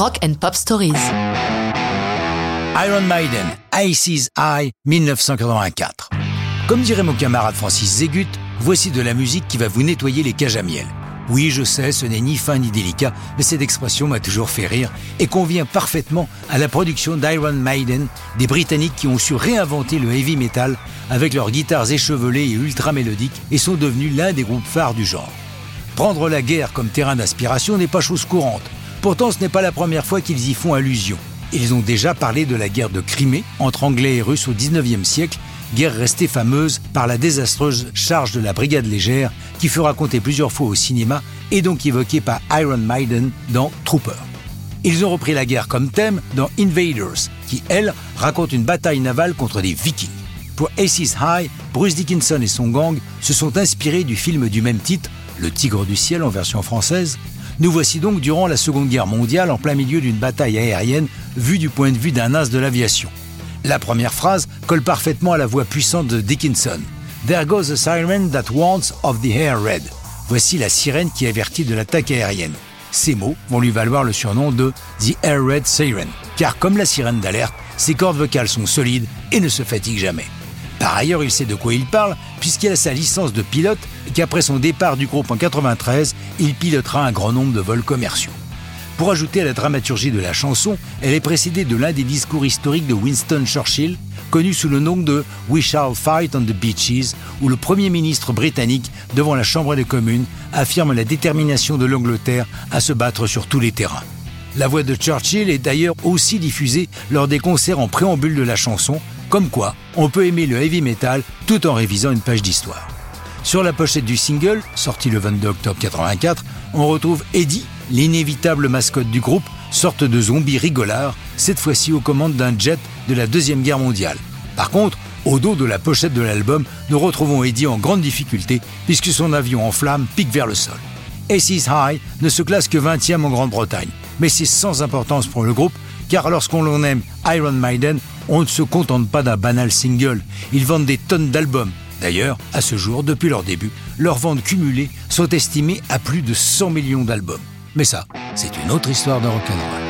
Rock and Pop Stories. Iron Maiden, Ice's Eye, 1984. Comme dirait mon camarade Francis Zégut, voici de la musique qui va vous nettoyer les cages à miel. Oui, je sais, ce n'est ni fin ni délicat, mais cette expression m'a toujours fait rire et convient parfaitement à la production d'Iron Maiden, des Britanniques qui ont su réinventer le heavy metal avec leurs guitares échevelées et ultra mélodiques et sont devenus l'un des groupes phares du genre. Prendre la guerre comme terrain d'inspiration n'est pas chose courante. Pourtant, ce n'est pas la première fois qu'ils y font allusion. Ils ont déjà parlé de la guerre de Crimée entre Anglais et Russes au XIXe siècle guerre restée fameuse par la désastreuse charge de la brigade légère qui fut racontée plusieurs fois au cinéma et donc évoquée par Iron Maiden dans Trooper. Ils ont repris la guerre comme thème dans Invaders, qui, elle, raconte une bataille navale contre des vikings. Pour Aces High, Bruce Dickinson et son gang se sont inspirés du film du même titre, Le Tigre du Ciel en version française. Nous voici donc durant la Seconde Guerre mondiale en plein milieu d'une bataille aérienne vue du point de vue d'un as de l'aviation. La première phrase colle parfaitement à la voix puissante de Dickinson. There goes a siren that warns of the air red. Voici la sirène qui avertit de l'attaque aérienne. Ces mots vont lui valoir le surnom de The Air Red Siren, car comme la sirène d'alerte, ses cordes vocales sont solides et ne se fatiguent jamais. Par ailleurs, il sait de quoi il parle, puisqu'il a sa licence de pilote et qu'après son départ du groupe en 93, il pilotera un grand nombre de vols commerciaux. Pour ajouter à la dramaturgie de la chanson, elle est précédée de l'un des discours historiques de Winston Churchill, connu sous le nom de We Shall Fight on the Beaches, où le Premier ministre britannique, devant la Chambre des communes, affirme la détermination de l'Angleterre à se battre sur tous les terrains. La voix de Churchill est d'ailleurs aussi diffusée lors des concerts en préambule de la chanson, comme quoi on peut aimer le heavy metal tout en révisant une page d'histoire. Sur la pochette du single, sorti le 22 octobre 84, on retrouve Eddie, l'inévitable mascotte du groupe, sorte de zombie rigolard, cette fois-ci aux commandes d'un jet de la Deuxième Guerre mondiale. Par contre, au dos de la pochette de l'album, nous retrouvons Eddie en grande difficulté puisque son avion en flammes pique vers le sol. Aces High ne se classe que 20e en Grande-Bretagne, mais c'est sans importance pour le groupe car lorsqu'on l'on aime Iron Maiden, on ne se contente pas d'un banal single, ils vendent des tonnes d'albums. D'ailleurs, à ce jour, depuis leur début, leurs ventes cumulées sont estimées à plus de 100 millions d'albums. Mais ça, c'est une autre histoire de rock'n'roll.